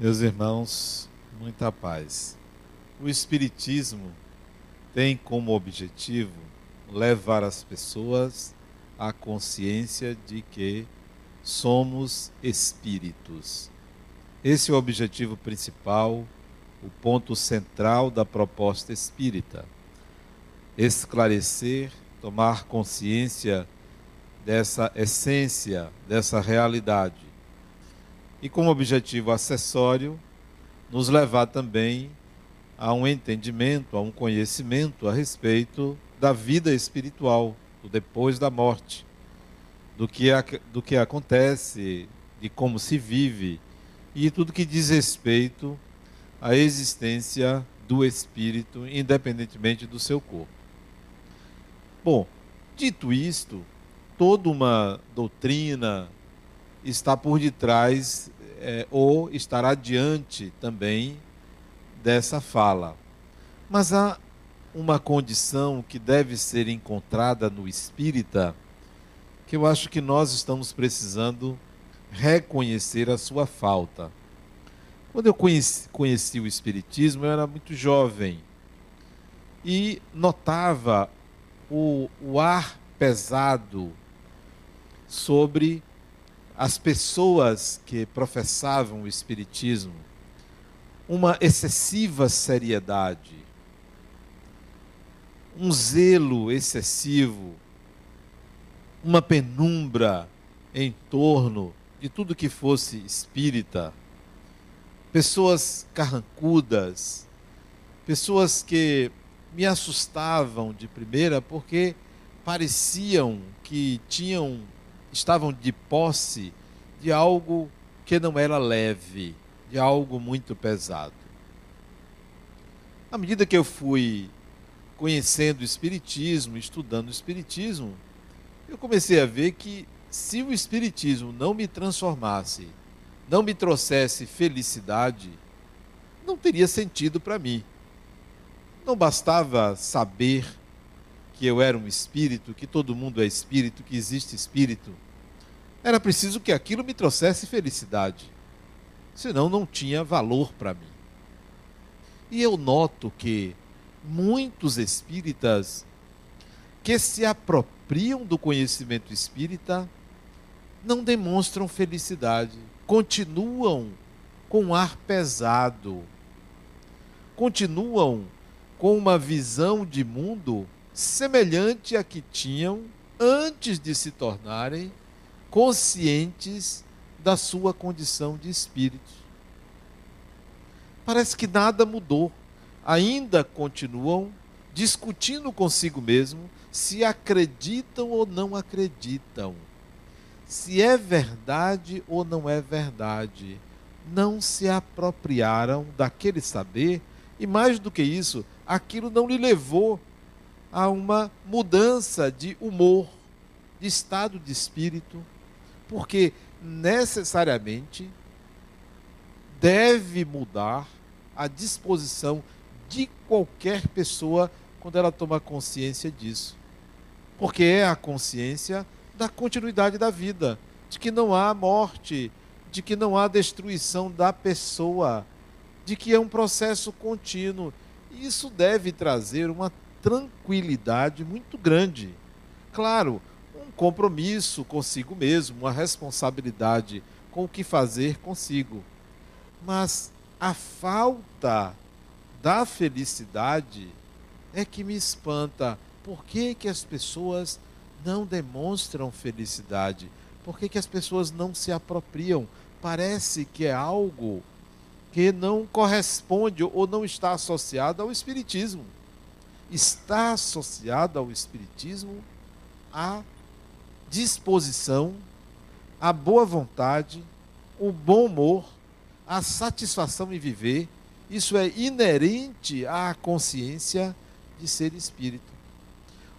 Meus irmãos, muita paz. O Espiritismo tem como objetivo levar as pessoas à consciência de que somos espíritos. Esse é o objetivo principal, o ponto central da proposta espírita. Esclarecer, tomar consciência dessa essência, dessa realidade. E como objetivo acessório, nos levar também a um entendimento, a um conhecimento a respeito da vida espiritual, do depois da morte, do que, do que acontece, de como se vive e tudo que diz respeito à existência do espírito, independentemente do seu corpo. Bom, dito isto, toda uma doutrina está por detrás é, ou estará diante também dessa fala. Mas há uma condição que deve ser encontrada no espírita que eu acho que nós estamos precisando reconhecer a sua falta. Quando eu conheci, conheci o Espiritismo, eu era muito jovem e notava o, o ar pesado sobre as pessoas que professavam o Espiritismo, uma excessiva seriedade, um zelo excessivo, uma penumbra em torno de tudo que fosse espírita, pessoas carrancudas, pessoas que me assustavam de primeira porque pareciam que tinham estavam de posse de algo que não era leve, de algo muito pesado. À medida que eu fui conhecendo o espiritismo, estudando o espiritismo, eu comecei a ver que se o Espiritismo não me transformasse, não me trouxesse felicidade, não teria sentido para mim. Não bastava saber que eu era um espírito, que todo mundo é espírito, que existe espírito. Era preciso que aquilo me trouxesse felicidade. Senão não tinha valor para mim. E eu noto que muitos espíritas que se apropriam do conhecimento espírita não demonstram felicidade, continuam com um ar pesado, continuam com uma visão de mundo semelhante à que tinham antes de se tornarem conscientes da sua condição de espírito. Parece que nada mudou, ainda continuam discutindo consigo mesmo se acreditam ou não acreditam, se é verdade ou não é verdade. Não se apropriaram daquele saber e, mais do que isso, aquilo não lhe levou a uma mudança de humor, de estado de espírito, porque necessariamente deve mudar a disposição de qualquer pessoa quando ela toma consciência disso porque é a consciência da continuidade da vida, de que não há morte, de que não há destruição da pessoa, de que é um processo contínuo. Isso deve trazer uma tranquilidade muito grande. Claro, um compromisso consigo mesmo, uma responsabilidade com o que fazer consigo. Mas a falta da felicidade é que me espanta por que, que as pessoas não demonstram felicidade? Por que, que as pessoas não se apropriam? Parece que é algo que não corresponde ou não está associado ao Espiritismo. Está associado ao Espiritismo a disposição, a boa vontade, o bom humor, a satisfação em viver. Isso é inerente à consciência de ser espírito.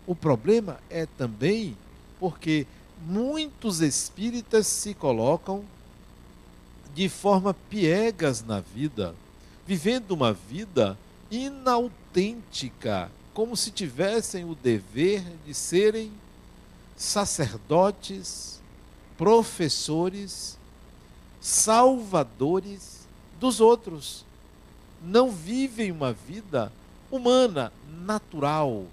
O problema é também porque muitos espíritas se colocam de forma piegas na vida, vivendo uma vida inautêntica, como se tivessem o dever de serem sacerdotes, professores, salvadores dos outros. Não vivem uma vida humana, natural,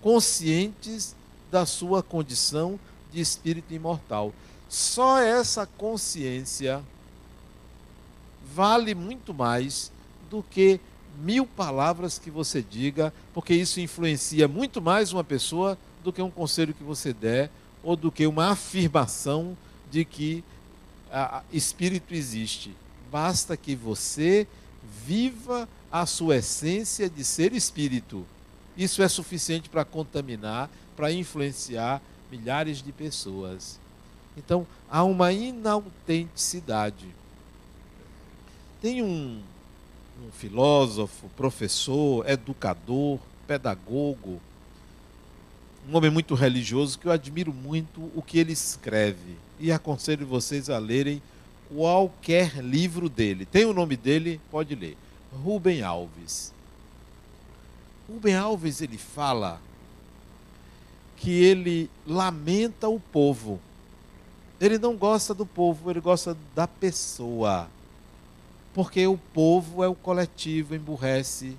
conscientes da sua condição de espírito imortal. Só essa consciência vale muito mais do que mil palavras que você diga, porque isso influencia muito mais uma pessoa do que um conselho que você der ou do que uma afirmação de que a, espírito existe. Basta que você viva a sua essência de ser espírito. Isso é suficiente para contaminar, para influenciar milhares de pessoas. Então, há uma inautenticidade. Tem um, um filósofo, professor, educador, pedagogo, um homem muito religioso que eu admiro muito o que ele escreve e aconselho vocês a lerem qualquer livro dele. Tem o nome dele, pode ler. Rubem Alves. Rubem Alves ele fala que ele lamenta o povo. Ele não gosta do povo, ele gosta da pessoa. Porque o povo é o coletivo, emburrece,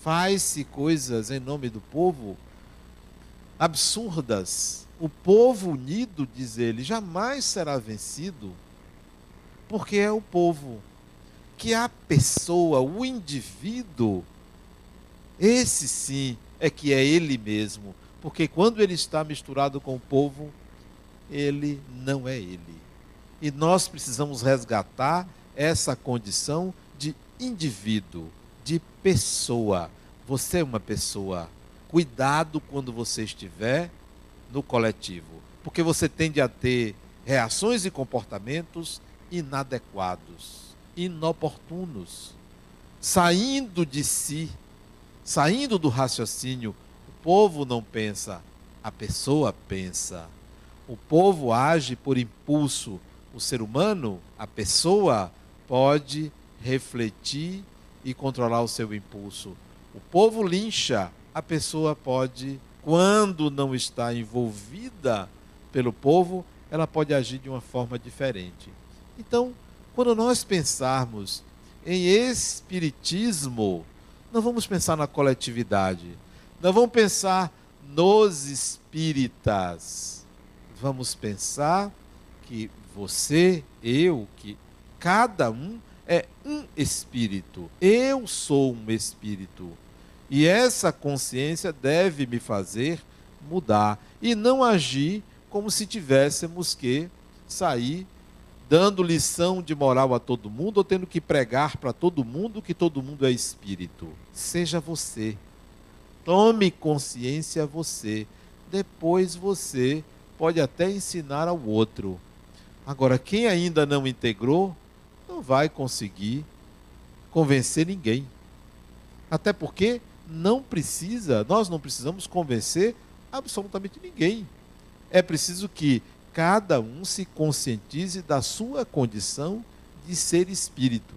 faz-se coisas em nome do povo absurdas. O povo unido, diz ele, jamais será vencido, porque é o povo. Que a pessoa, o indivíduo, esse sim é que é ele mesmo. Porque quando ele está misturado com o povo, ele não é ele. E nós precisamos resgatar essa condição de indivíduo, de pessoa. Você é uma pessoa. Cuidado quando você estiver no coletivo, porque você tende a ter reações e comportamentos inadequados, inoportunos, saindo de si, saindo do raciocínio. O povo não pensa, a pessoa pensa. O povo age por impulso. O ser humano, a pessoa, pode refletir e controlar o seu impulso. O povo lincha, a pessoa pode, quando não está envolvida pelo povo, ela pode agir de uma forma diferente. Então, quando nós pensarmos em espiritismo, não vamos pensar na coletividade, não vamos pensar nos espíritas. Vamos pensar que você, eu, que cada um é um espírito. Eu sou um espírito. E essa consciência deve me fazer mudar e não agir como se tivéssemos que sair dando lição de moral a todo mundo ou tendo que pregar para todo mundo que todo mundo é espírito. Seja você. Tome consciência você. Depois você pode até ensinar ao outro. Agora, quem ainda não integrou, não vai conseguir convencer ninguém. Até porque não precisa, nós não precisamos convencer absolutamente ninguém. É preciso que cada um se conscientize da sua condição de ser espírito.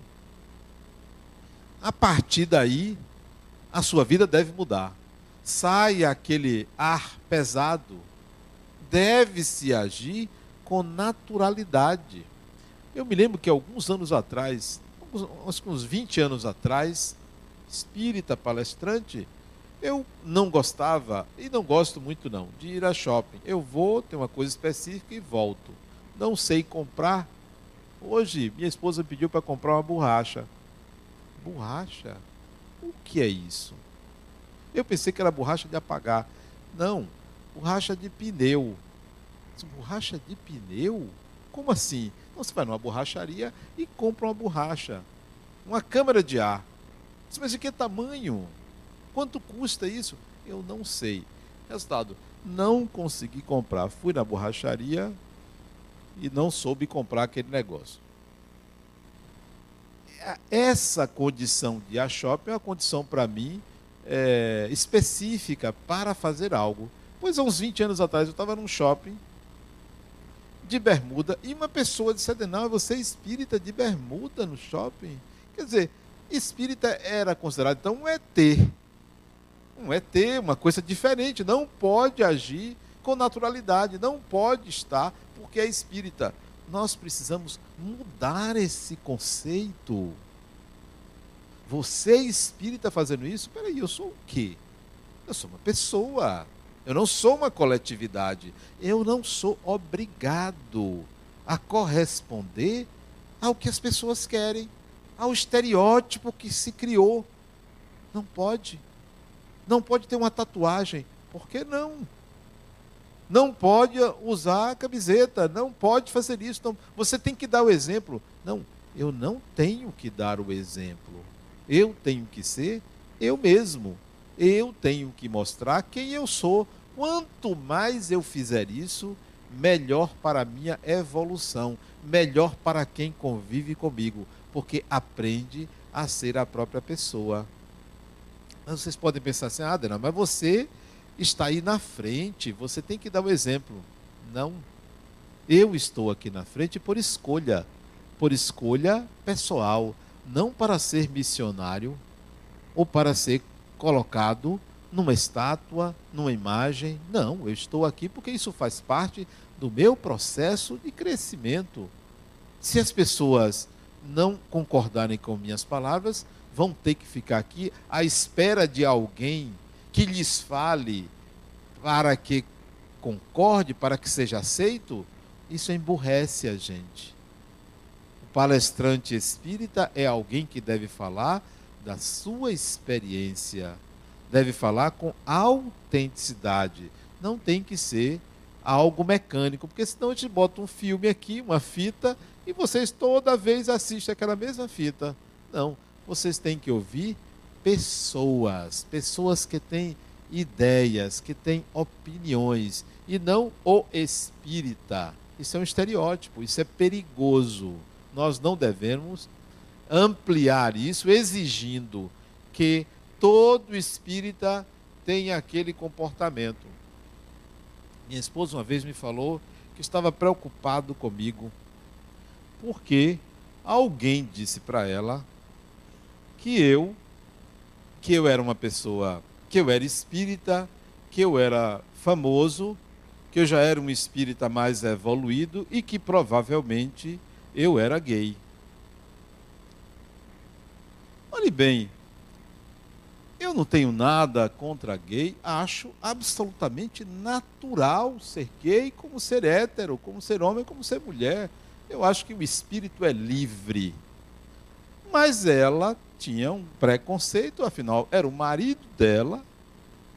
A partir daí, a sua vida deve mudar. Sai aquele ar pesado. Deve-se agir com naturalidade. Eu me lembro que alguns anos atrás, uns, uns 20 anos atrás, espírita, palestrante, eu não gostava, e não gosto muito não, de ir a shopping. Eu vou, tenho uma coisa específica e volto. Não sei comprar. Hoje, minha esposa pediu para comprar uma borracha. Borracha? O que é isso? Eu pensei que era borracha de apagar. Não, borracha de pneu. Borracha de pneu? Como assim? Você vai numa borracharia e compra uma borracha, uma câmara de ar. Mas de que tamanho? Quanto custa isso? Eu não sei. Resultado, não consegui comprar. Fui na borracharia e não soube comprar aquele negócio. Essa condição de a shopping é uma condição para mim é, específica para fazer algo. Pois há uns 20 anos atrás eu estava num shopping de bermuda e uma pessoa disse: Não, você é espírita de bermuda no shopping? Quer dizer, espírita era considerado então um ET. Um ET, uma coisa diferente, não pode agir com naturalidade, não pode estar porque é espírita. Nós precisamos mudar esse conceito. Você espírita fazendo isso? Peraí, eu sou o quê? Eu sou uma pessoa. Eu não sou uma coletividade. Eu não sou obrigado a corresponder ao que as pessoas querem, ao estereótipo que se criou. Não pode. Não pode ter uma tatuagem. Por que não? Não pode usar a camiseta, não pode fazer isso. Não. Você tem que dar o exemplo. Não, eu não tenho que dar o exemplo. Eu tenho que ser eu mesmo. Eu tenho que mostrar quem eu sou. Quanto mais eu fizer isso, melhor para a minha evolução, melhor para quem convive comigo, porque aprende a ser a própria pessoa. Mas vocês podem pensar assim, ah, Adena, mas você está aí na frente, você tem que dar o exemplo. Não. Eu estou aqui na frente por escolha, por escolha pessoal, não para ser missionário ou para ser colocado numa estátua, numa imagem. Não, eu estou aqui porque isso faz parte do meu processo de crescimento. Se as pessoas não concordarem com minhas palavras, vão ter que ficar aqui à espera de alguém que lhes fale para que concorde, para que seja aceito, isso emburrece a gente. O palestrante espírita é alguém que deve falar da sua experiência, deve falar com autenticidade. Não tem que ser algo mecânico, porque senão a gente bota um filme aqui, uma fita, e vocês toda vez assistem aquela mesma fita. Não, vocês têm que ouvir pessoas, pessoas que têm ideias, que têm opiniões, e não o espírita. Isso é um estereótipo, isso é perigoso. Nós não devemos ampliar isso, exigindo que todo espírita tenha aquele comportamento. Minha esposa uma vez me falou que estava preocupado comigo, porque alguém disse para ela que eu que eu era uma pessoa, que eu era espírita, que eu era famoso, que eu já era um espírita mais evoluído e que provavelmente eu era gay. Bem, eu não tenho nada contra gay, acho absolutamente natural ser gay, como ser hétero, como ser homem, como ser mulher. Eu acho que o espírito é livre. Mas ela tinha um preconceito, afinal, era o marido dela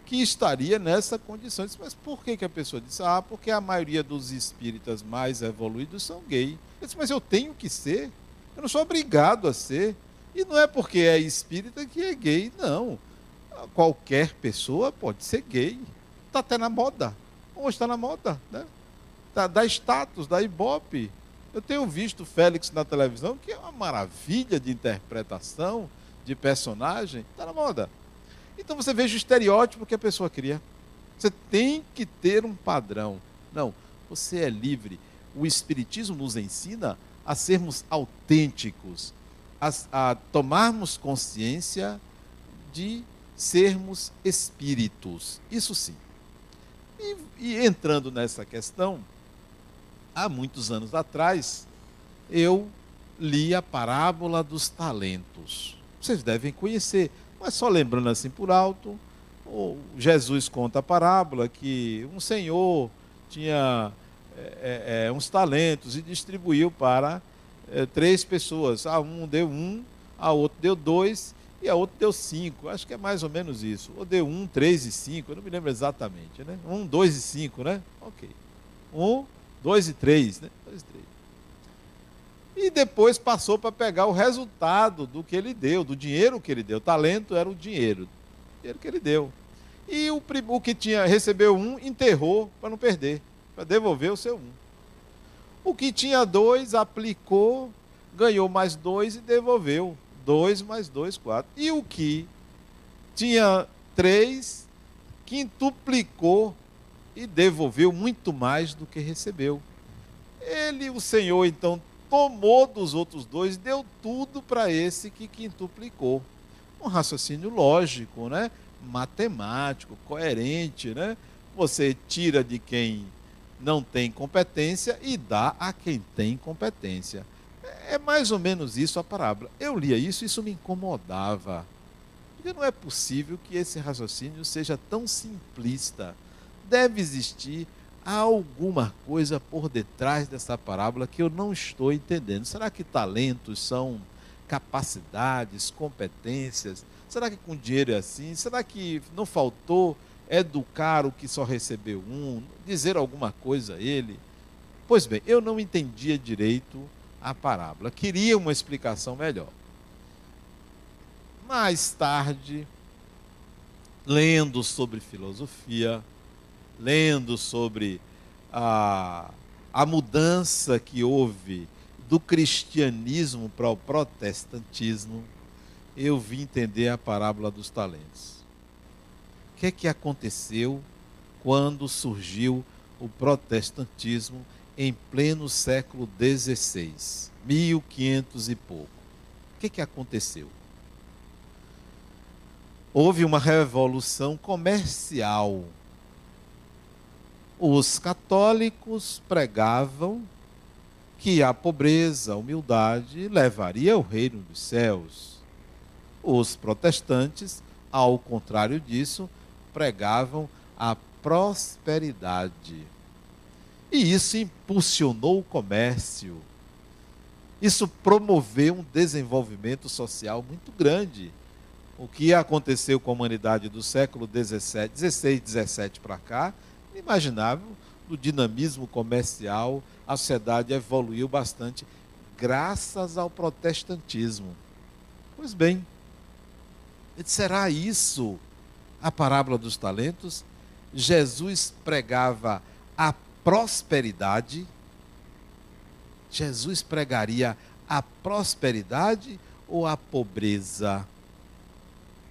que estaria nessa condição. Disse, mas por que, que a pessoa disse? Ah, porque a maioria dos espíritas mais evoluídos são gay. Eu disse, mas eu tenho que ser. Eu não sou obrigado a ser. E não é porque é espírita que é gay, não. Qualquer pessoa pode ser gay. Está até na moda. Hoje está na moda, né? Tá, dá status, dá ibope. Eu tenho visto Félix na televisão, que é uma maravilha de interpretação, de personagem, está na moda. Então você veja o estereótipo que a pessoa cria. Você tem que ter um padrão. Não, você é livre. O Espiritismo nos ensina a sermos autênticos, a, a tomarmos consciência de sermos espíritos. Isso sim. E, e, entrando nessa questão, há muitos anos atrás, eu li a parábola dos talentos. Vocês devem conhecer, mas só lembrando assim por alto, Jesus conta a parábola que um senhor tinha é, é, uns talentos e distribuiu para é, três pessoas. A um deu um, a outro deu dois e a outra deu cinco. Acho que é mais ou menos isso. Ou deu um, três e cinco, eu não me lembro exatamente, né? Um, dois e cinco, né? Ok. Um, dois e três, né? Dois e três. E depois passou para pegar o resultado do que ele deu, do dinheiro que ele deu. O talento era o dinheiro, o dinheiro que ele deu. E o, o que tinha recebeu um enterrou para não perder, para devolver o seu um. O que tinha dois aplicou, ganhou mais dois e devolveu. Dois mais dois, quatro. E o que tinha três, quintuplicou e devolveu muito mais do que recebeu. Ele, o Senhor, então, tomou dos outros dois, deu tudo para esse que quintuplicou. Um raciocínio lógico, né? matemático, coerente, né? Você tira de quem não tem competência e dá a quem tem competência. É mais ou menos isso a parábola. Eu lia isso, isso me incomodava. Porque não é possível que esse raciocínio seja tão simplista. Deve existir alguma coisa por detrás dessa parábola que eu não estou entendendo. Será que talentos são capacidades, competências? Será que com dinheiro é assim? Será que não faltou educar o que só recebeu um, dizer alguma coisa a ele? Pois bem, eu não entendia direito a parábola, queria uma explicação melhor. Mais tarde, lendo sobre filosofia, lendo sobre a, a mudança que houve do cristianismo para o protestantismo, eu vim entender a parábola dos talentos. Que é que aconteceu quando surgiu o protestantismo em pleno século XVI, 1500 e pouco? O que é que aconteceu? Houve uma revolução comercial. Os católicos pregavam que a pobreza, a humildade levaria ao reino dos céus os protestantes, ao contrário disso, pregavam a prosperidade. E isso impulsionou o comércio. Isso promoveu um desenvolvimento social muito grande. O que aconteceu com a humanidade do século 17, 16, 17 para cá, inimaginável, do dinamismo comercial, a sociedade evoluiu bastante graças ao protestantismo. Pois bem, será isso a parábola dos talentos? Jesus pregava a prosperidade. Jesus pregaria a prosperidade ou a pobreza?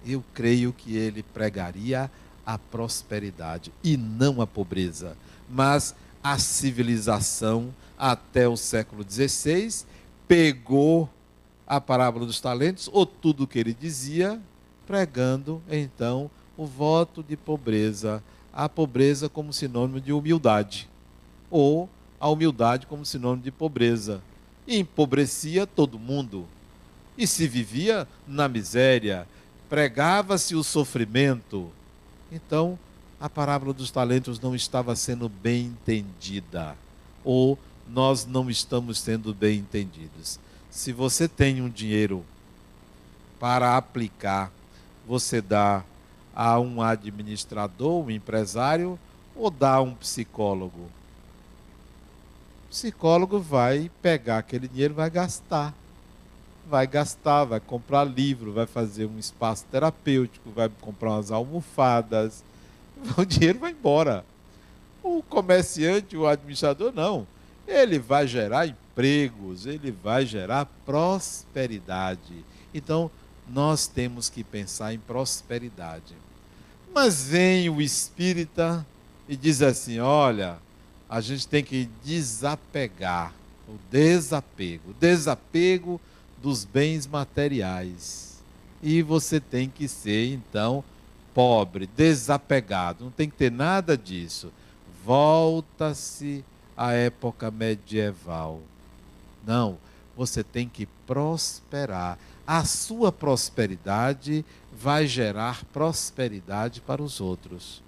Eu creio que ele pregaria a prosperidade e não a pobreza. Mas a civilização, até o século XVI, pegou a parábola dos talentos, ou tudo o que ele dizia, pregando então o voto de pobreza, a pobreza como sinônimo de humildade, ou a humildade como sinônimo de pobreza. E empobrecia todo mundo. E se vivia na miséria, pregava-se o sofrimento. Então, a parábola dos talentos não estava sendo bem entendida, ou nós não estamos sendo bem entendidos. Se você tem um dinheiro para aplicar você dá a um administrador, um empresário, ou dá a um psicólogo? O psicólogo vai pegar aquele dinheiro vai gastar. Vai gastar, vai comprar livro, vai fazer um espaço terapêutico, vai comprar umas almofadas. O dinheiro vai embora. O comerciante, o administrador, não. Ele vai gerar empregos, ele vai gerar prosperidade. Então, nós temos que pensar em prosperidade. Mas vem o espírita e diz assim: olha, a gente tem que desapegar, o desapego, o desapego dos bens materiais. E você tem que ser, então, pobre, desapegado, não tem que ter nada disso. Volta-se à época medieval. Não, você tem que prosperar a sua prosperidade vai gerar prosperidade para os outros.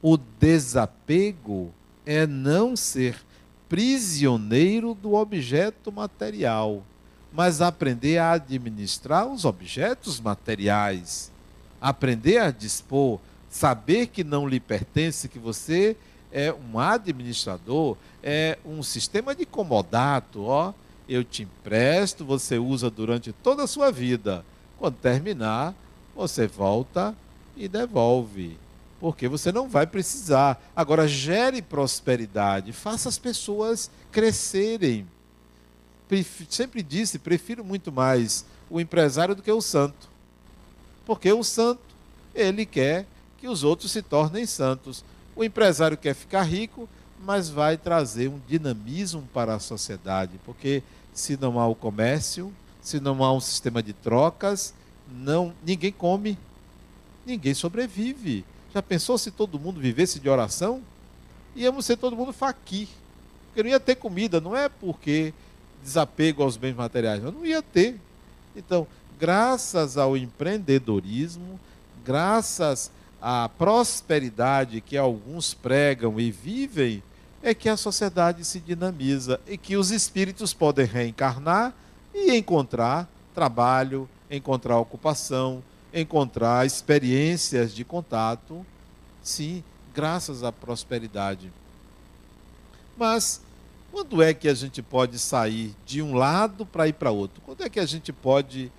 O desapego é não ser prisioneiro do objeto material, mas aprender a administrar os objetos materiais, aprender a dispor, saber que não lhe pertence, que você é um administrador, é um sistema de comodato, ó eu te empresto, você usa durante toda a sua vida. Quando terminar, você volta e devolve. Porque você não vai precisar. Agora, gere prosperidade, faça as pessoas crescerem. Sempre disse, prefiro muito mais o empresário do que o santo. Porque o santo, ele quer que os outros se tornem santos. O empresário quer ficar rico, mas vai trazer um dinamismo para a sociedade, porque se não há o comércio, se não há um sistema de trocas, não ninguém come, ninguém sobrevive. Já pensou se todo mundo vivesse de oração? Íamos ser todo mundo faqui. Porque não ia ter comida, não é porque desapego aos bens materiais. Eu não ia ter. Então, graças ao empreendedorismo, graças à prosperidade que alguns pregam e vivem, é que a sociedade se dinamiza e que os espíritos podem reencarnar e encontrar trabalho, encontrar ocupação, encontrar experiências de contato, sim, graças à prosperidade. Mas quando é que a gente pode sair de um lado para ir para outro? Quando é que a gente pode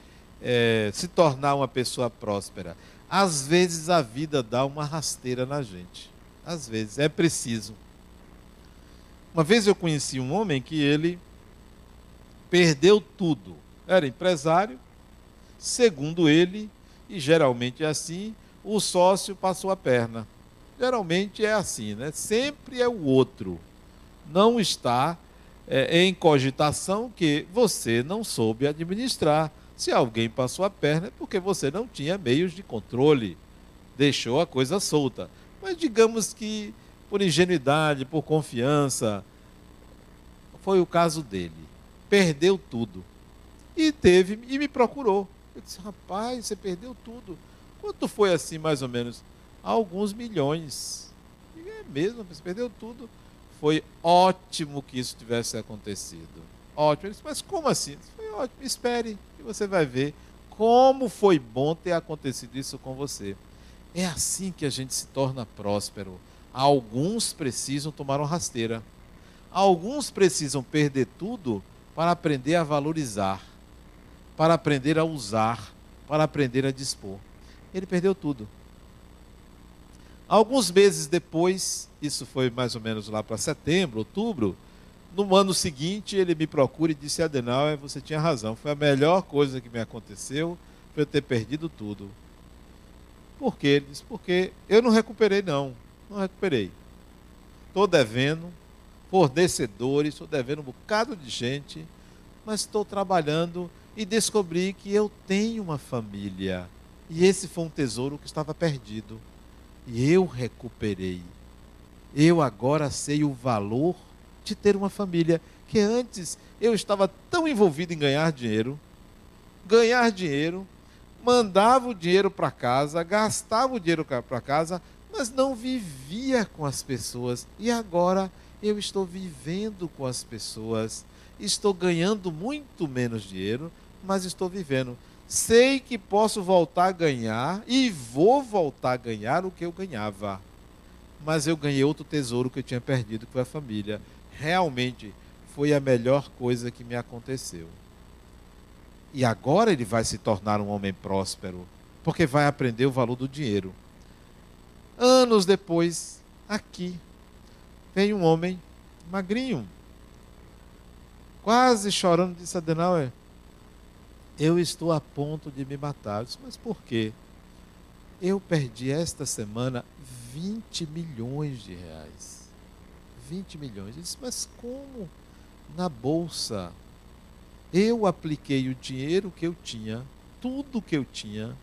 é, se tornar uma pessoa próspera? Às vezes a vida dá uma rasteira na gente. Às vezes é preciso. Uma vez eu conheci um homem que ele perdeu tudo. Era empresário, segundo ele, e geralmente é assim, o sócio passou a perna. Geralmente é assim, né? Sempre é o outro. Não está é, em cogitação que você não soube administrar. Se alguém passou a perna é porque você não tinha meios de controle, deixou a coisa solta. Mas digamos que por ingenuidade, por confiança, foi o caso dele. Perdeu tudo. E teve e me procurou. Eu disse: "Rapaz, você perdeu tudo. Quanto foi assim mais ou menos? alguns milhões. E é mesmo, você perdeu tudo. Foi ótimo que isso tivesse acontecido. Ótimo. Ele disse, mas como assim? Foi ótimo. Espere e você vai ver como foi bom ter acontecido isso com você. É assim que a gente se torna próspero. Alguns precisam tomar uma rasteira. Alguns precisam perder tudo para aprender a valorizar, para aprender a usar, para aprender a dispor. Ele perdeu tudo. Alguns meses depois, isso foi mais ou menos lá para setembro, outubro, no ano seguinte ele me procura e disse: Adenauer, você tinha razão, foi a melhor coisa que me aconteceu, foi eu ter perdido tudo. Por quê? Ele disse: Porque eu não recuperei, não, não recuperei. Estou devendo fornecedores, estou devendo um bocado de gente, mas estou trabalhando e descobri que eu tenho uma família. E esse foi um tesouro que estava perdido. E eu recuperei. Eu agora sei o valor de ter uma família. Que antes eu estava tão envolvido em ganhar dinheiro, ganhar dinheiro, mandava o dinheiro para casa, gastava o dinheiro para casa, mas não vivia com as pessoas. E agora eu estou vivendo com as pessoas. Estou ganhando muito menos dinheiro, mas estou vivendo sei que posso voltar a ganhar e vou voltar a ganhar o que eu ganhava. Mas eu ganhei outro tesouro que eu tinha perdido, que foi a família. Realmente foi a melhor coisa que me aconteceu. E agora ele vai se tornar um homem próspero, porque vai aprender o valor do dinheiro. Anos depois, aqui, vem um homem magrinho, quase chorando, disse Adenauer, eu estou a ponto de me matar. Eu disse, mas por quê? Eu perdi esta semana 20 milhões de reais. 20 milhões. Eu disse, mas como? Na bolsa. Eu apliquei o dinheiro que eu tinha, tudo que eu tinha,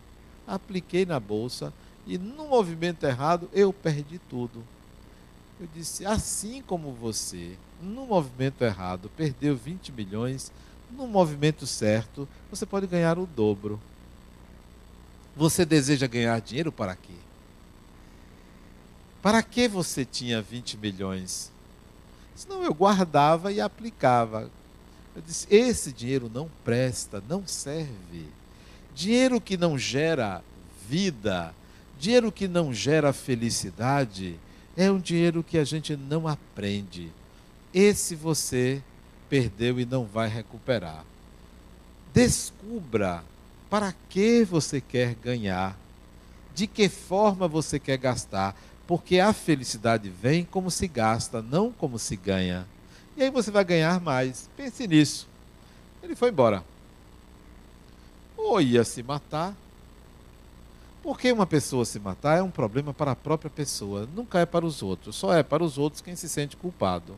apliquei na bolsa e no movimento errado eu perdi tudo. Eu disse, assim como você, no movimento errado, perdeu 20 milhões, no movimento certo, você pode ganhar o dobro. Você deseja ganhar dinheiro para quê? Para que você tinha 20 milhões? Senão eu guardava e aplicava. Eu disse: esse dinheiro não presta, não serve. Dinheiro que não gera vida, dinheiro que não gera felicidade, é um dinheiro que a gente não aprende. Esse você perdeu e não vai recuperar. Descubra para que você quer ganhar, de que forma você quer gastar, porque a felicidade vem como se gasta, não como se ganha. E aí você vai ganhar mais. Pense nisso. Ele foi embora. Ou ia se matar. Porque uma pessoa se matar é um problema para a própria pessoa, nunca é para os outros. Só é para os outros quem se sente culpado.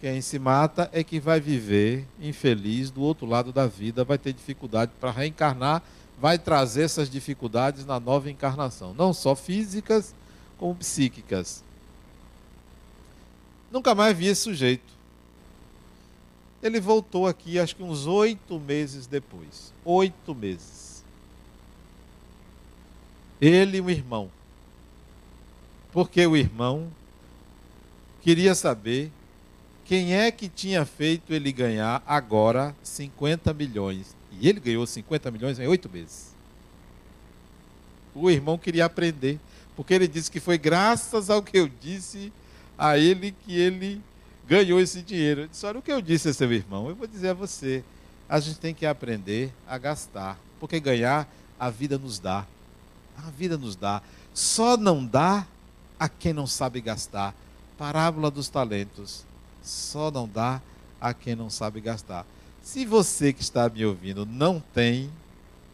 Quem se mata é que vai viver infeliz do outro lado da vida, vai ter dificuldade para reencarnar, vai trazer essas dificuldades na nova encarnação, não só físicas, como psíquicas. Nunca mais vi esse sujeito. Ele voltou aqui, acho que uns oito meses depois. Oito meses. Ele e o irmão. Porque o irmão queria saber quem é que tinha feito ele ganhar agora 50 milhões. E ele ganhou 50 milhões em oito meses. O irmão queria aprender, porque ele disse que foi graças ao que eu disse a ele que ele ganhou esse dinheiro. Eu disse: Olha o que eu disse a seu irmão. Eu vou dizer a você: a gente tem que aprender a gastar, porque ganhar a vida nos dá. A vida nos dá. Só não dá a quem não sabe gastar. Parábola dos talentos. Só não dá a quem não sabe gastar. Se você que está me ouvindo não tem,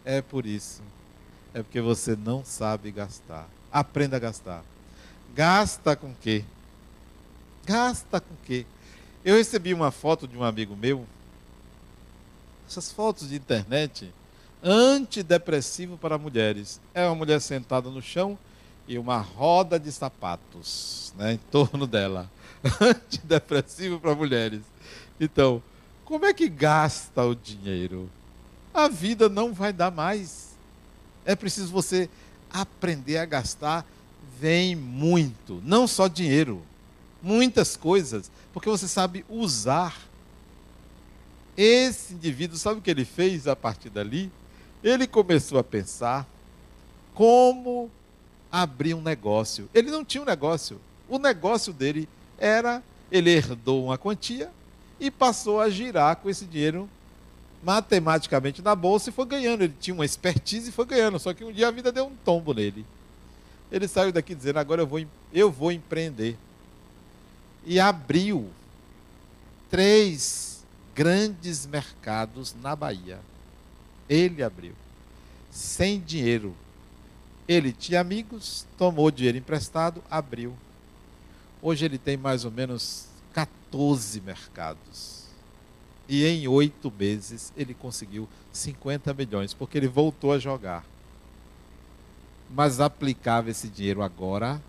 é por isso. É porque você não sabe gastar. Aprenda a gastar. Gasta com quê? Gasta com quê? Eu recebi uma foto de um amigo meu. Essas fotos de internet antidepressivo para mulheres. É uma mulher sentada no chão e uma roda de sapatos né, em torno dela. Antidepressivo para mulheres. Então, como é que gasta o dinheiro? A vida não vai dar mais. É preciso você aprender a gastar. Vem muito, não só dinheiro, muitas coisas, porque você sabe usar. Esse indivíduo, sabe o que ele fez a partir dali? Ele começou a pensar como abrir um negócio. Ele não tinha um negócio. O negócio dele era, ele herdou uma quantia e passou a girar com esse dinheiro matematicamente na bolsa e foi ganhando. Ele tinha uma expertise e foi ganhando. Só que um dia a vida deu um tombo nele. Ele saiu daqui dizendo: agora eu vou, eu vou empreender. E abriu três grandes mercados na Bahia. Ele abriu. Sem dinheiro. Ele tinha amigos, tomou dinheiro emprestado, abriu. Hoje ele tem mais ou menos 14 mercados. E em oito meses ele conseguiu 50 milhões, porque ele voltou a jogar. Mas aplicava esse dinheiro agora,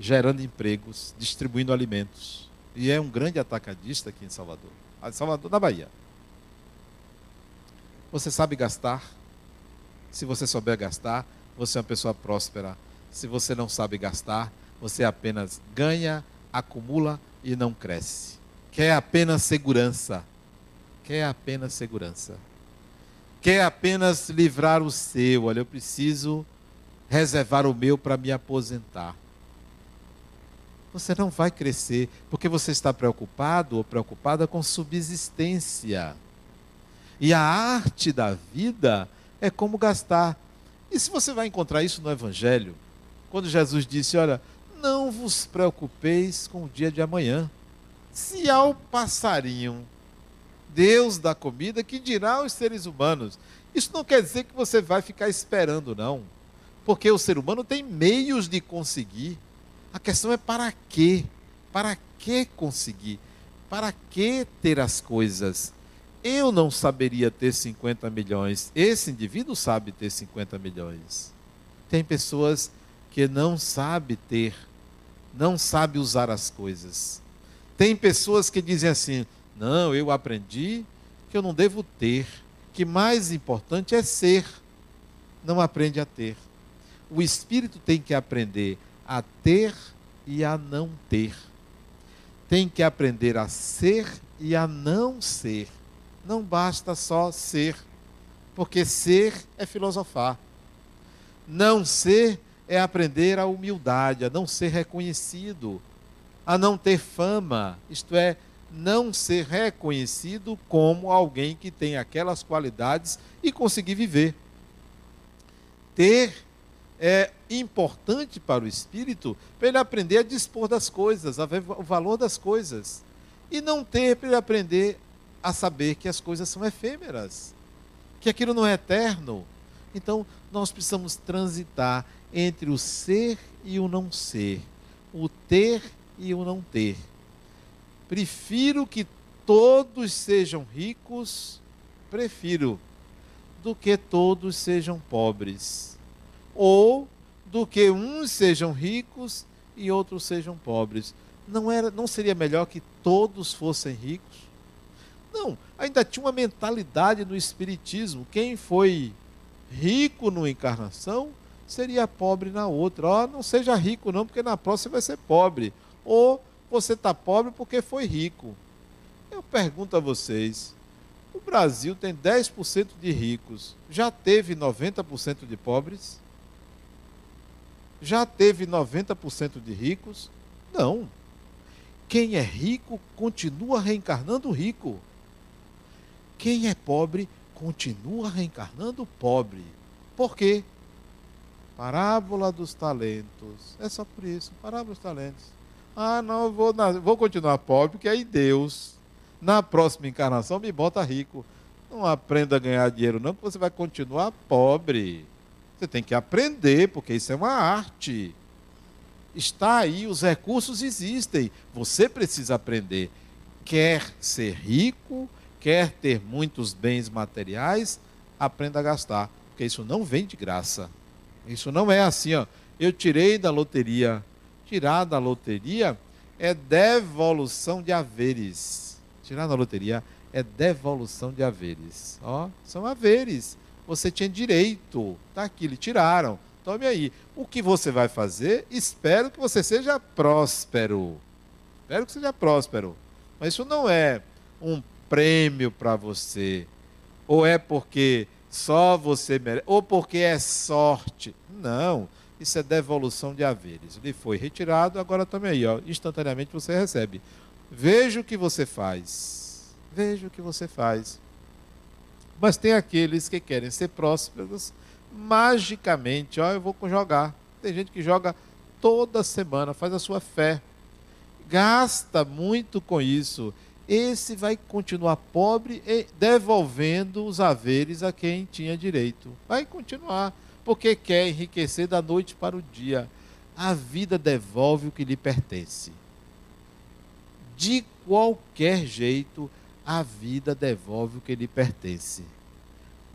gerando empregos, distribuindo alimentos. E é um grande atacadista aqui em Salvador. Salvador, na Bahia. Você sabe gastar? Se você souber gastar, você é uma pessoa próspera. Se você não sabe gastar, você apenas ganha, acumula e não cresce. Quer apenas segurança. Quer apenas segurança. Quer apenas livrar o seu. Olha, eu preciso reservar o meu para me aposentar. Você não vai crescer porque você está preocupado ou preocupada com subsistência. E a arte da vida é como gastar. E se você vai encontrar isso no Evangelho, quando Jesus disse: Olha, não vos preocupeis com o dia de amanhã. Se ao passarinho Deus dá comida, que dirá aos seres humanos? Isso não quer dizer que você vai ficar esperando, não. Porque o ser humano tem meios de conseguir. A questão é para quê? Para que conseguir? Para que ter as coisas? Eu não saberia ter 50 milhões. Esse indivíduo sabe ter 50 milhões. Tem pessoas que não sabe ter não sabe usar as coisas. Tem pessoas que dizem assim: não, eu aprendi que eu não devo ter, que mais importante é ser. Não aprende a ter. O espírito tem que aprender a ter e a não ter. Tem que aprender a ser e a não ser. Não basta só ser, porque ser é filosofar. Não ser é aprender a humildade, a não ser reconhecido, a não ter fama, isto é, não ser reconhecido como alguém que tem aquelas qualidades e conseguir viver. Ter é importante para o espírito para ele aprender a dispor das coisas, a ver o valor das coisas. E não ter para ele aprender a saber que as coisas são efêmeras, que aquilo não é eterno. Então, nós precisamos transitar entre o ser e o não ser, o ter e o não ter. Prefiro que todos sejam ricos, prefiro, do que todos sejam pobres. Ou do que uns sejam ricos e outros sejam pobres. Não, era, não seria melhor que todos fossem ricos? Não, ainda tinha uma mentalidade no Espiritismo. Quem foi rico numa encarnação seria pobre na outra. Ó, oh, não seja rico não, porque na próxima vai ser pobre. Ou você está pobre porque foi rico. Eu pergunto a vocês, o Brasil tem 10% de ricos. Já teve 90% de pobres? Já teve 90% de ricos? Não. Quem é rico continua reencarnando rico. Quem é pobre continua reencarnando pobre. Por quê? Parábola dos talentos. É só por isso. Parábola dos talentos. Ah, não, vou, vou continuar pobre, porque aí Deus na próxima encarnação me bota rico. Não aprenda a ganhar dinheiro, não, que você vai continuar pobre. Você tem que aprender, porque isso é uma arte. Está aí, os recursos existem. Você precisa aprender. Quer ser rico, quer ter muitos bens materiais, aprenda a gastar, porque isso não vem de graça. Isso não é assim, ó. Eu tirei da loteria. Tirar da loteria é devolução de haveres tirar na loteria é devolução de haveres. Ó, são haveres. Você tinha direito. Tá aqui, lhe tiraram. Tome aí. O que você vai fazer? Espero que você seja próspero. Espero que seja próspero. Mas isso não é um prêmio para você. Ou é porque só você merece, ou porque é sorte. Não. Isso é devolução de haveres. Ele foi retirado, agora tome aí, ó. Instantaneamente você recebe. Veja o que você faz. Veja o que você faz. Mas tem aqueles que querem ser prósperos magicamente. Ó, eu vou jogar. Tem gente que joga toda semana, faz a sua fé. Gasta muito com isso. Esse vai continuar pobre e devolvendo os haveres a quem tinha direito. Vai continuar, porque quer enriquecer da noite para o dia. A vida devolve o que lhe pertence de qualquer jeito, a vida devolve o que lhe pertence.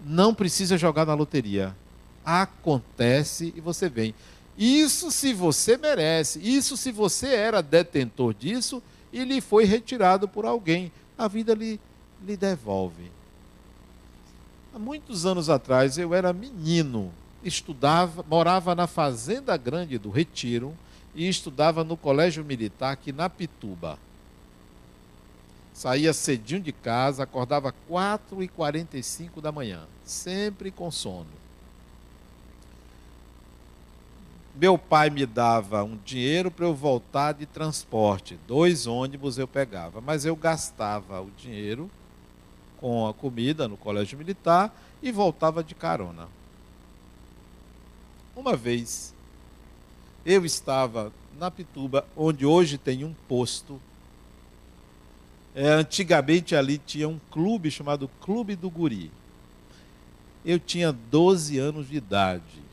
Não precisa jogar na loteria. Acontece e você vem. Isso se você merece, isso se você era detentor disso e lhe foi retirado por alguém. A vida lhe, lhe devolve. Há muitos anos atrás eu era menino, estudava, morava na Fazenda Grande do Retiro e estudava no Colégio Militar aqui na Pituba saía cedinho de casa, acordava 4h45 da manhã, sempre com sono. Meu pai me dava um dinheiro para eu voltar de transporte, dois ônibus eu pegava, mas eu gastava o dinheiro com a comida no colégio militar e voltava de carona. Uma vez, eu estava na Pituba, onde hoje tem um posto é, antigamente ali tinha um clube chamado Clube do Guri. Eu tinha 12 anos de idade.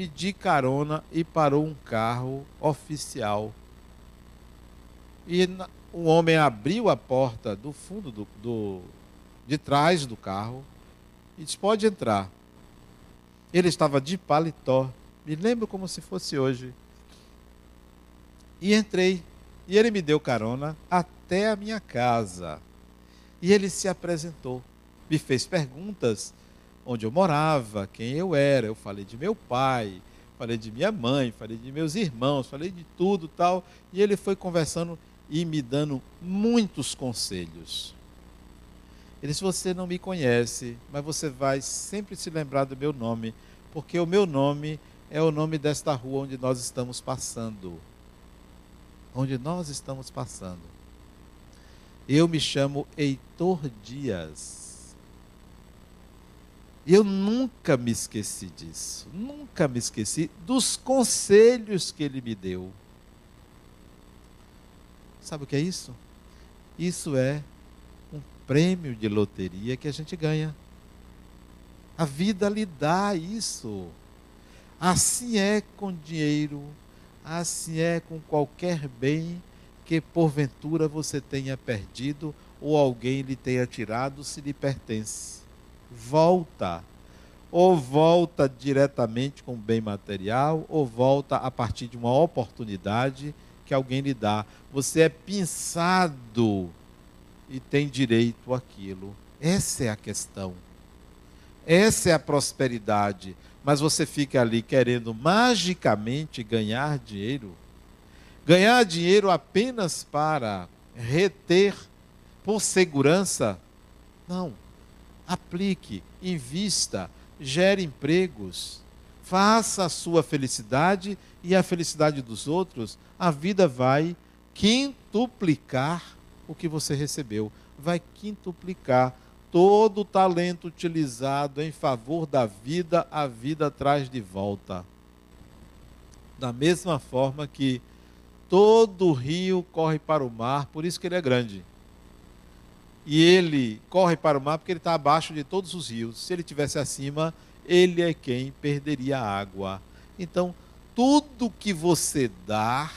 Pedi carona e parou um carro oficial. E um homem abriu a porta do fundo do, do de trás do carro e disse: Pode entrar. Ele estava de paletó. Me lembro como se fosse hoje. E entrei. E ele me deu carona até a minha casa. E ele se apresentou, me fez perguntas onde eu morava, quem eu era. Eu falei de meu pai, falei de minha mãe, falei de meus irmãos, falei de tudo tal. E ele foi conversando e me dando muitos conselhos. Ele disse: Você não me conhece, mas você vai sempre se lembrar do meu nome, porque o meu nome é o nome desta rua onde nós estamos passando onde nós estamos passando. Eu me chamo Heitor Dias. E eu nunca me esqueci disso. Nunca me esqueci dos conselhos que ele me deu. Sabe o que é isso? Isso é um prêmio de loteria que a gente ganha. A vida lhe dá isso. Assim é com dinheiro, Assim é com qualquer bem que porventura você tenha perdido ou alguém lhe tenha tirado se lhe pertence. Volta. Ou volta diretamente com bem material, ou volta a partir de uma oportunidade que alguém lhe dá. Você é pensado e tem direito àquilo. Essa é a questão. Essa é a prosperidade. Mas você fica ali querendo magicamente ganhar dinheiro. Ganhar dinheiro apenas para reter por segurança. Não. Aplique, invista, gere empregos, faça a sua felicidade e a felicidade dos outros. A vida vai quintuplicar o que você recebeu. Vai quintuplicar todo o talento utilizado em favor da vida, a vida traz de volta. Da mesma forma que todo rio corre para o mar, por isso que ele é grande. E ele corre para o mar porque ele está abaixo de todos os rios. Se ele tivesse acima, ele é quem perderia a água. Então, tudo que você dá,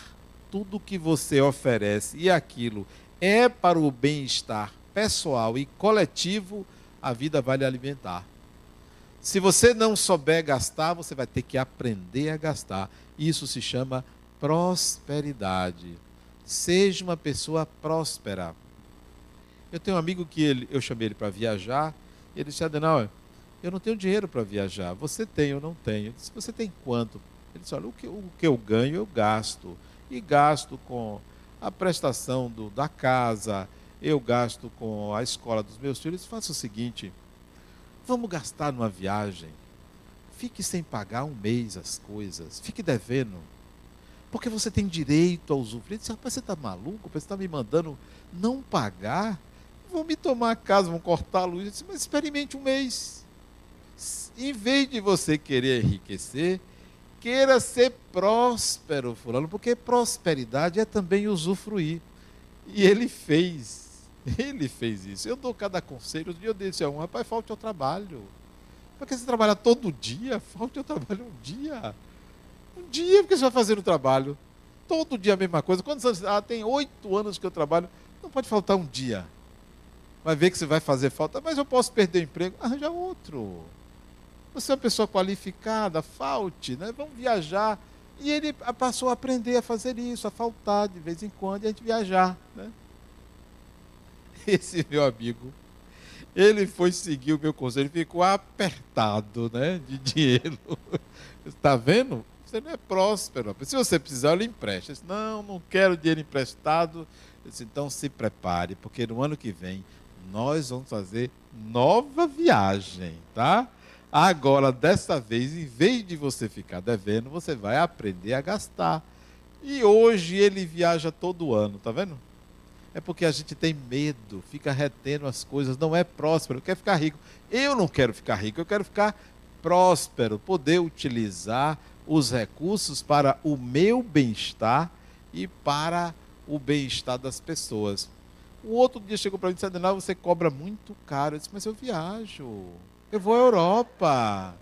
tudo que você oferece e aquilo é para o bem-estar pessoal e coletivo, a vida vai lhe alimentar. Se você não souber gastar, você vai ter que aprender a gastar. Isso se chama prosperidade. Seja uma pessoa próspera. Eu tenho um amigo que ele, eu chamei ele para viajar, e ele disse: Adenauer, eu não tenho dinheiro para viajar. Você tem, eu não tenho. Eu disse: Você tem quanto? Ele disse: Olha, o que, o que eu ganho, eu gasto. E gasto com a prestação do, da casa, eu gasto com a escola dos meus filhos. Faça o seguinte: vamos gastar numa viagem. Fique sem pagar um mês as coisas. Fique devendo. Porque você tem direito a usufruir. Disse, rapaz, você está maluco? Você está me mandando não pagar? Vão me tomar a casa, vão cortar a luz. disse, mas experimente um mês. Em vez de você querer enriquecer, queira ser próspero, fulano, porque prosperidade é também usufruir. E ele fez. Ele fez isso. Eu dou cada conselho. Eu disse a um, rapaz, falte ao trabalho. Porque você trabalha todo dia, falte ao trabalho um dia. Um dia, porque você vai fazer o trabalho. Todo dia a mesma coisa. Quantos anos? Ah, tem oito anos que eu trabalho. Não pode faltar um dia. Vai ver que você vai fazer falta. Mas eu posso perder o emprego. Arranja outro. Você é uma pessoa qualificada, falte, né? Vamos viajar. E ele passou a aprender a fazer isso, a faltar de vez em quando e a gente viajar. Né? esse meu amigo, ele foi seguir o meu conselho, ficou apertado né, de dinheiro. Está vendo? Você não é próspero. Se você precisar, eu lhe empresto. Disse, não, não quero dinheiro emprestado. Disse, então se prepare, porque no ano que vem nós vamos fazer nova viagem, tá? Agora, dessa vez, em vez de você ficar devendo, você vai aprender a gastar. E hoje ele viaja todo ano, tá vendo? é porque a gente tem medo, fica retendo as coisas, não é próspero, quer ficar rico. Eu não quero ficar rico, eu quero ficar próspero, poder utilizar os recursos para o meu bem-estar e para o bem-estar das pessoas. O outro dia chegou para mim e disse: Adenal, você cobra muito caro. Eu disse: Mas eu viajo, eu vou à Europa.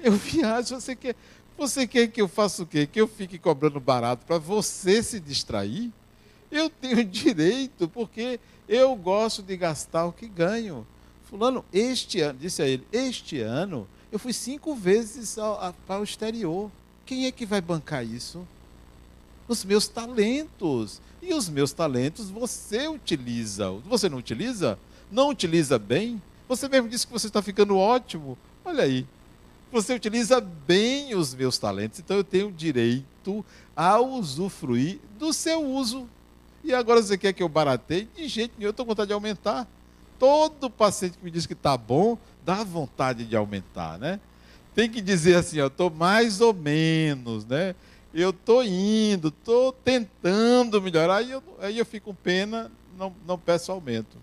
Eu viajo, você quer, você quer que eu faça o quê? Que eu fique cobrando barato para você se distrair? Eu tenho direito, porque eu gosto de gastar o que ganho. Fulano, este ano, disse a ele, este ano eu fui cinco vezes ao, a, para o exterior. Quem é que vai bancar isso? Os meus talentos. E os meus talentos você utiliza. Você não utiliza? Não utiliza bem? Você mesmo disse que você está ficando ótimo. Olha aí. Você utiliza bem os meus talentos, então eu tenho direito a usufruir do seu uso. E agora você quer que eu barateie? De jeito nenhum, eu estou com vontade de aumentar. Todo paciente que me diz que está bom, dá vontade de aumentar, né? Tem que dizer assim, eu estou mais ou menos, né? Eu estou indo, estou tentando melhorar, aí eu, aí eu fico com pena, não, não peço aumento.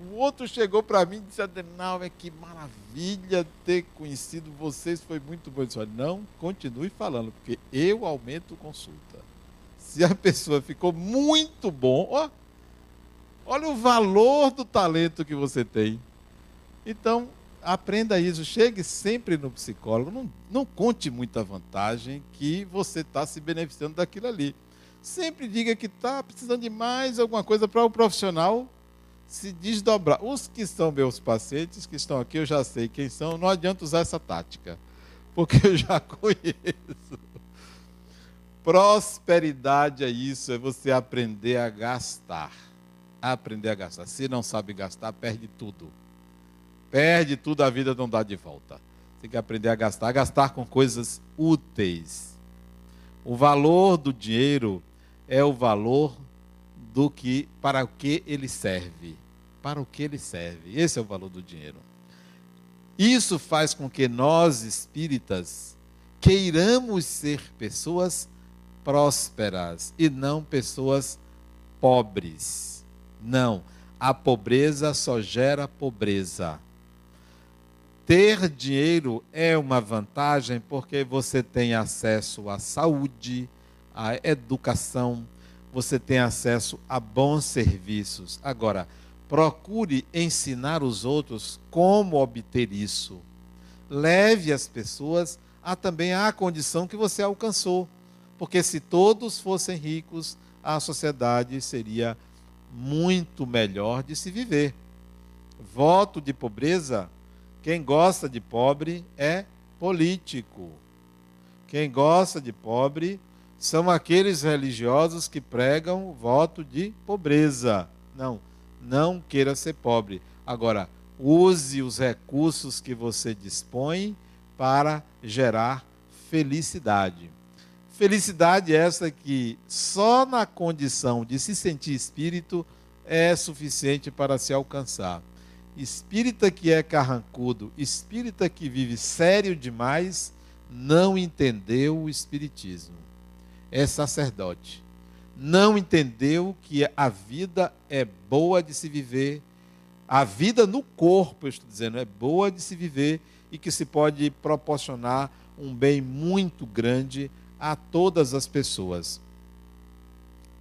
O outro chegou para mim e disse, Adenal, é que maravilha ter conhecido vocês, foi muito bom. Eu disse, não, continue falando, porque eu aumento consulta. Se a pessoa ficou muito bom, ó, olha o valor do talento que você tem. Então, aprenda isso. Chegue sempre no psicólogo. Não, não conte muita vantagem que você está se beneficiando daquilo ali. Sempre diga que está precisando de mais alguma coisa para o profissional se desdobrar. Os que são meus pacientes, que estão aqui, eu já sei quem são, não adianta usar essa tática, porque eu já conheço. Prosperidade é isso, é você aprender a gastar. aprender a gastar. Se não sabe gastar, perde tudo. Perde tudo, a vida não dá de volta. Tem que aprender a gastar, a gastar com coisas úteis. O valor do dinheiro é o valor do que para o que ele serve. Para o que ele serve. Esse é o valor do dinheiro. Isso faz com que nós espíritas queiramos ser pessoas prósperas e não pessoas pobres. Não, a pobreza só gera pobreza. Ter dinheiro é uma vantagem porque você tem acesso à saúde, à educação, você tem acesso a bons serviços. Agora, procure ensinar os outros como obter isso. Leve as pessoas a também à condição que você alcançou. Porque se todos fossem ricos, a sociedade seria muito melhor de se viver. Voto de pobreza quem gosta de pobre é político. Quem gosta de pobre são aqueles religiosos que pregam o voto de pobreza. Não, não queira ser pobre. Agora, use os recursos que você dispõe para gerar felicidade. Felicidade essa que só na condição de se sentir espírito é suficiente para se alcançar espírita que é carrancudo, espírita que vive sério demais, não entendeu o espiritismo. É sacerdote. Não entendeu que a vida é boa de se viver. A vida no corpo, eu estou dizendo, é boa de se viver e que se pode proporcionar um bem muito grande a todas as pessoas.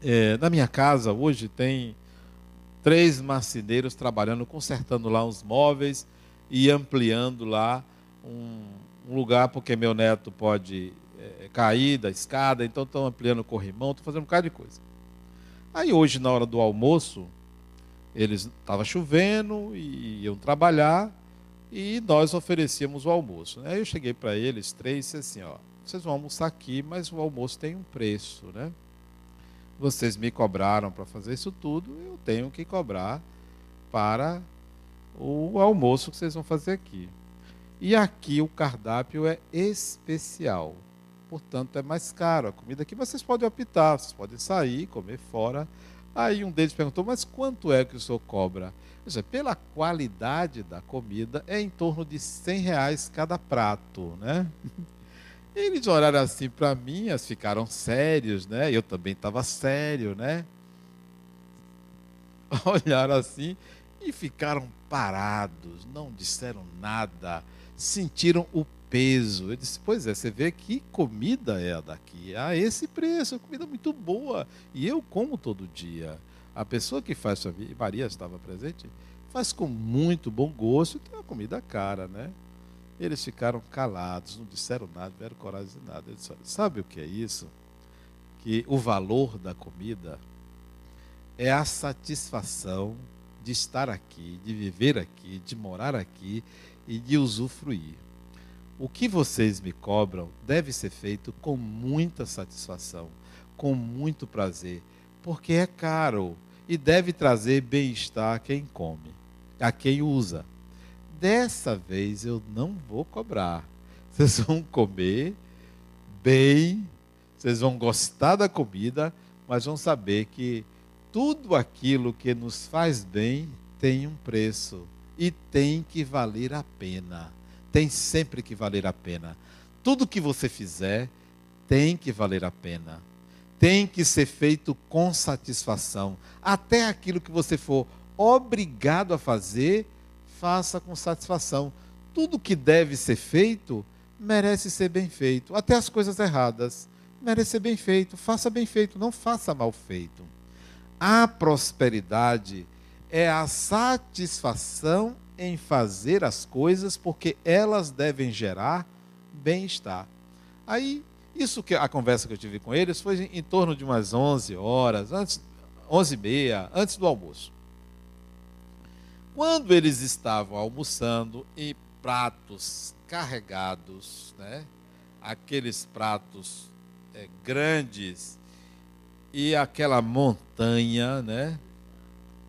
É, na minha casa hoje tem três marceneiros trabalhando, consertando lá uns móveis e ampliando lá um, um lugar, porque meu neto pode é, cair da escada, então estão ampliando o corrimão, estão fazendo um bocado de coisa. Aí hoje, na hora do almoço, eles estava chovendo e iam trabalhar e nós oferecíamos o almoço. Aí eu cheguei para eles três e disse assim, ó, vocês vão almoçar aqui, mas o almoço tem um preço, né? Vocês me cobraram para fazer isso tudo, eu tenho que cobrar para o almoço que vocês vão fazer aqui. E aqui o cardápio é especial. Portanto, é mais caro a comida aqui. Vocês podem optar, vocês podem sair, comer fora. Aí um deles perguntou, mas quanto é que o senhor cobra? Disse, pela qualidade da comida, é em torno de 100 reais cada prato, né? Eles olharam assim para mim, eles ficaram sérios, né? Eu também estava sério, né? Olharam assim e ficaram parados, não disseram nada, sentiram o peso. Eu disse: Pois é, você vê que comida é a daqui, a esse preço, comida muito boa. E eu como todo dia. A pessoa que faz sua vida, Maria estava presente, faz com muito bom gosto, tem uma comida cara, né? Eles ficaram calados, não disseram nada, não tiveram coragem de nada. Eles disseram, sabe o que é isso? Que o valor da comida é a satisfação de estar aqui, de viver aqui, de morar aqui e de usufruir. O que vocês me cobram deve ser feito com muita satisfação, com muito prazer, porque é caro e deve trazer bem-estar a quem come, a quem usa dessa vez eu não vou cobrar. Vocês vão comer bem, vocês vão gostar da comida, mas vão saber que tudo aquilo que nos faz bem tem um preço e tem que valer a pena. Tem sempre que valer a pena. Tudo que você fizer tem que valer a pena. Tem que ser feito com satisfação. Até aquilo que você for obrigado a fazer faça com satisfação. Tudo que deve ser feito merece ser bem feito. Até as coisas erradas merece ser bem feito. Faça bem feito, não faça mal feito. A prosperidade é a satisfação em fazer as coisas porque elas devem gerar bem-estar. Aí, isso que a conversa que eu tive com eles foi em torno de umas 11 horas, antes 11 e meia, antes do almoço. Quando eles estavam almoçando em pratos carregados, né? aqueles pratos é, grandes e aquela montanha, né?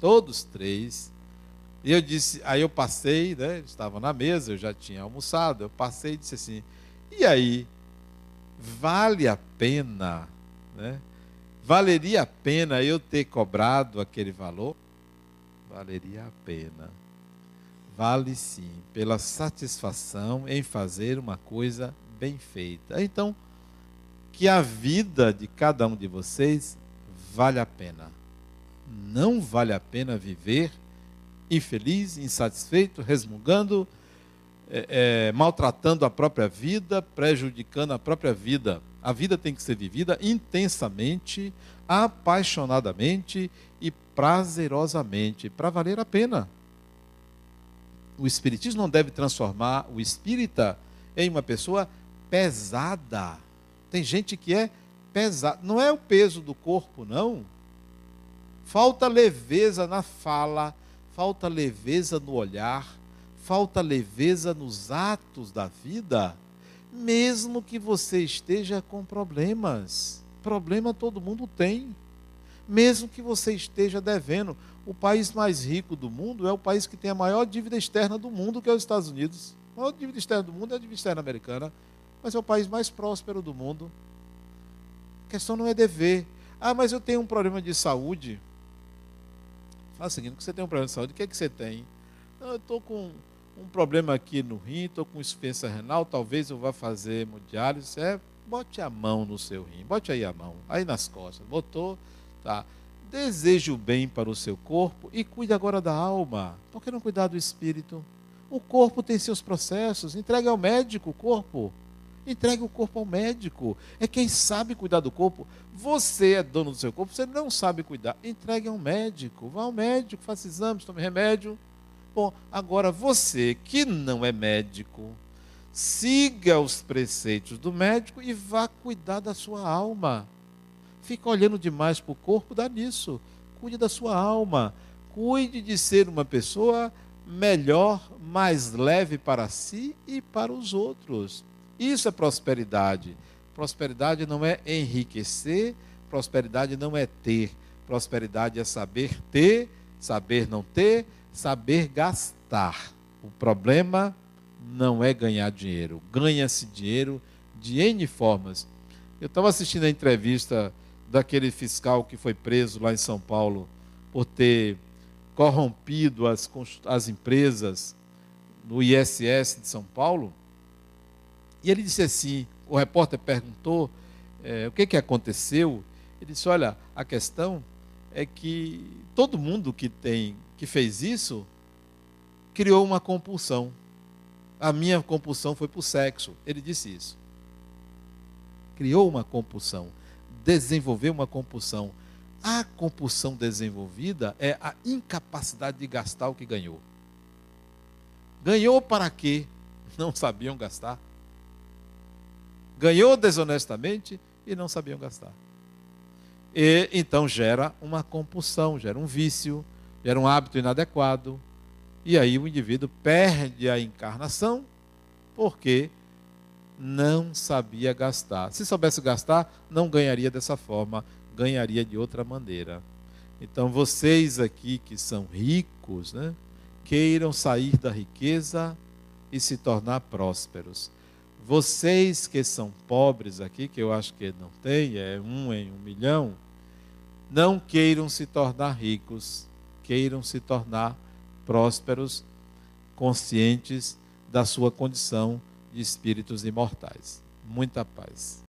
todos três. E eu disse, aí eu passei, né? Estava na mesa, eu já tinha almoçado, eu passei e disse assim: "E aí, vale a pena, né? Valeria a pena eu ter cobrado aquele valor? Valeria a pena. Vale sim, pela satisfação em fazer uma coisa bem feita. Então, que a vida de cada um de vocês vale a pena. Não vale a pena viver infeliz, insatisfeito, resmungando, é, é, maltratando a própria vida, prejudicando a própria vida. A vida tem que ser vivida intensamente, apaixonadamente e prazerosamente, para valer a pena. O Espiritismo não deve transformar o espírita em uma pessoa pesada. Tem gente que é pesada. Não é o peso do corpo, não. Falta leveza na fala, falta leveza no olhar, falta leveza nos atos da vida, mesmo que você esteja com problemas. Problema todo mundo tem. Mesmo que você esteja devendo. O país mais rico do mundo é o país que tem a maior dívida externa do mundo, que é os Estados Unidos. A maior dívida externa do mundo é a dívida externa americana, mas é o país mais próspero do mundo. A questão não é dever. Ah, mas eu tenho um problema de saúde. Fala o seguinte, você tem um problema de saúde, o que é que você tem? eu estou com um problema aqui no rim, estou com insuficiência renal, talvez eu vá fazer hemodiálise. É, bote a mão no seu rim, bote aí a mão, aí nas costas. Botou, tá. Deseje o bem para o seu corpo e cuide agora da alma. Por que não cuidar do espírito? O corpo tem seus processos, entregue ao médico o corpo. Entregue o corpo ao médico. É quem sabe cuidar do corpo. Você é dono do seu corpo, você não sabe cuidar. Entregue ao médico. Vá ao médico, faça exames, tome remédio. Bom, agora você que não é médico, siga os preceitos do médico e vá cuidar da sua alma. Fica olhando demais para o corpo, dá nisso. Cuide da sua alma. Cuide de ser uma pessoa melhor, mais leve para si e para os outros. Isso é prosperidade. Prosperidade não é enriquecer, prosperidade não é ter. Prosperidade é saber ter, saber não ter, saber gastar. O problema não é ganhar dinheiro. Ganha-se dinheiro de N formas. Eu estava assistindo a entrevista daquele fiscal que foi preso lá em São Paulo por ter corrompido as, as empresas no ISS de São Paulo. E ele disse assim: o repórter perguntou é, o que, que aconteceu. Ele disse: olha, a questão é que todo mundo que tem que fez isso criou uma compulsão. A minha compulsão foi para o sexo. Ele disse isso. Criou uma compulsão, desenvolveu uma compulsão. A compulsão desenvolvida é a incapacidade de gastar o que ganhou. Ganhou para quê? Não sabiam gastar ganhou desonestamente e não sabiam gastar. E então gera uma compulsão, gera um vício, gera um hábito inadequado. E aí o indivíduo perde a encarnação porque não sabia gastar. Se soubesse gastar, não ganharia dessa forma, ganharia de outra maneira. Então vocês aqui que são ricos, né, queiram sair da riqueza e se tornar prósperos. Vocês que são pobres aqui, que eu acho que não tem, é um em um milhão, não queiram se tornar ricos, queiram se tornar prósperos, conscientes da sua condição de espíritos imortais. Muita paz.